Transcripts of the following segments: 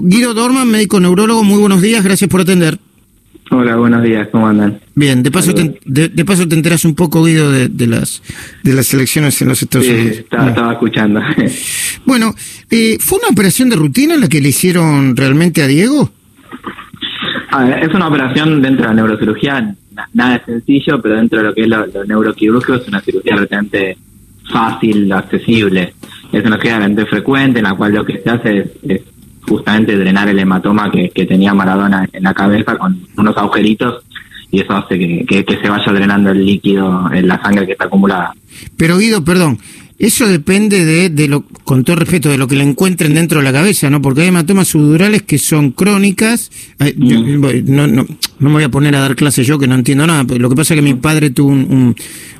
Guido Dorman, médico neurólogo, muy buenos días, gracias por atender. Hola, buenos días, ¿cómo andan? Bien, de paso, te, de, paso te enteras un poco, Guido, de, las de las elecciones en los Estados sí, Unidos. Estaba, estaba escuchando. bueno, eh, ¿fue una operación de rutina la que le hicieron realmente a Diego? es una operación dentro de la neurocirugía, nada sencillo, pero dentro de lo que es lo, neuroquirúrgico es una cirugía realmente fácil, accesible. Es una cirugía realmente frecuente en la cual lo que se hace es justamente drenar el hematoma que, tenía Maradona en la cabeza con unos agujeritos y eso hace que, se vaya drenando el líquido en la sangre que está acumulada. Pero Guido, perdón, eso depende de, de, lo, con todo respeto, de lo que le encuentren dentro de la cabeza, ¿no? Porque hay hematomas subdurales que son crónicas. Mm. no, no, no me voy a poner a dar clases yo que no entiendo nada. Lo que pasa es que mi padre tuvo un,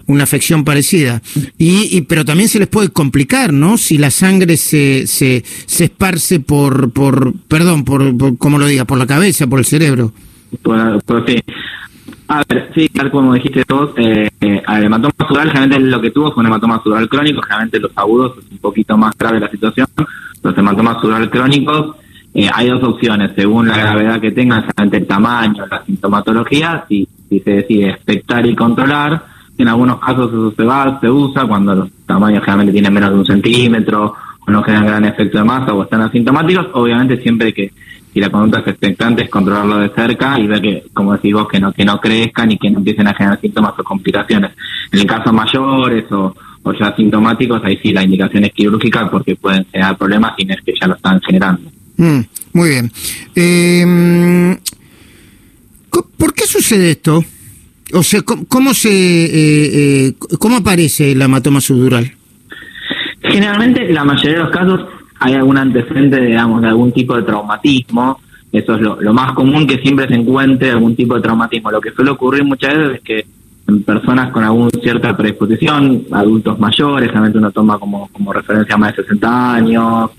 una afección parecida. Y, pero también se les puede complicar, ¿no? Si la sangre se, se, se esparce por, por perdón, por, por, como lo diga, por la cabeza, por el cerebro. Por, sí. A ver, sí, tal como dijiste vos, eh, eh, el hematoma sural generalmente lo que tuvo fue un hematoma sural crónico, generalmente los agudos es un poquito más grave la situación, los hematomas sural crónicos, eh, hay dos opciones, según la gravedad que tengan, el tamaño, la sintomatología, si, si se decide expectar y controlar, en algunos casos eso se va, se usa cuando los tamaños generalmente tienen menos de un centímetro o no generan gran efecto de masa o están asintomáticos. Obviamente siempre que si la conducta es expectante es controlarlo de cerca y ver que, como decís vos, que no, que no crezcan y que no empiecen a generar síntomas o complicaciones. En el caso mayores o, o ya asintomáticos, ahí sí la indicación es quirúrgica porque pueden generar problemas y es que ya lo están generando. Mm, muy bien. Eh, ¿Por qué sucede esto? O sea, ¿cómo, se, eh, eh, cómo aparece el hematoma subdural? Generalmente, la mayoría de los casos hay algún antecedente, digamos, de algún tipo de traumatismo. Eso es lo, más común que siempre se encuentre algún tipo de traumatismo. Lo que suele ocurrir muchas veces es que en personas con alguna cierta predisposición, adultos mayores, realmente uno toma como, como referencia más de 60 años,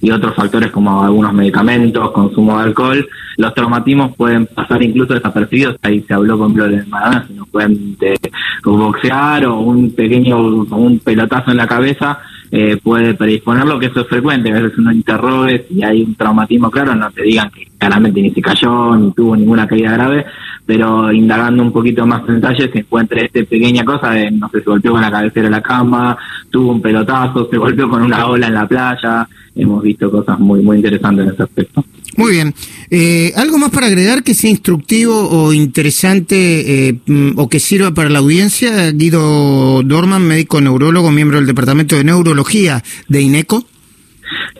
y otros factores como algunos medicamentos, consumo de alcohol, los traumatismos pueden pasar incluso desapercibidos. Ahí se habló, con ejemplo, de Maradona, si pueden de, boxear o un pequeño, un pelotazo en la cabeza, eh, puede predisponerlo, que eso es frecuente. A veces uno interrogue si hay un traumatismo claro, no te digan que claramente ni se cayó, ni tuvo ninguna caída grave, pero indagando un poquito más en detalle se encuentra esta pequeña cosa de, no sé, se golpeó con la cabecera de la cama, tuvo un pelotazo, se golpeó con una ola en la playa, hemos visto cosas muy, muy interesantes en ese aspecto. Muy bien. Eh, ¿Algo más para agregar que sea instructivo o interesante eh, mm, o que sirva para la audiencia? Guido Dorman, médico neurólogo, miembro del Departamento de Neurología de INECO.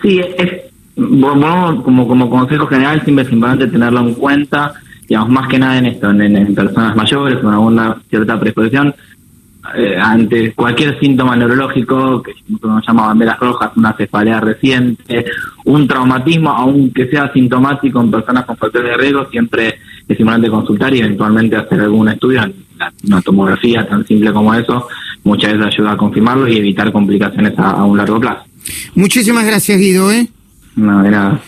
Sí, es, bueno, como, como consejo general, siempre es importante tenerlo en cuenta, digamos, más que nada en esto, en, personas mayores con alguna cierta predisposición, eh, ante cualquier síntoma neurológico, que nos llama banderas rojas, una cefalea reciente, un traumatismo, aunque sea sintomático en personas con factores de riesgo, siempre es importante consultar y eventualmente hacer algún estudio, una tomografía tan simple como eso, muchas veces ayuda a confirmarlo y evitar complicaciones a, a un largo plazo. Muchísimas gracias, Guido. ¿eh? No, de nada.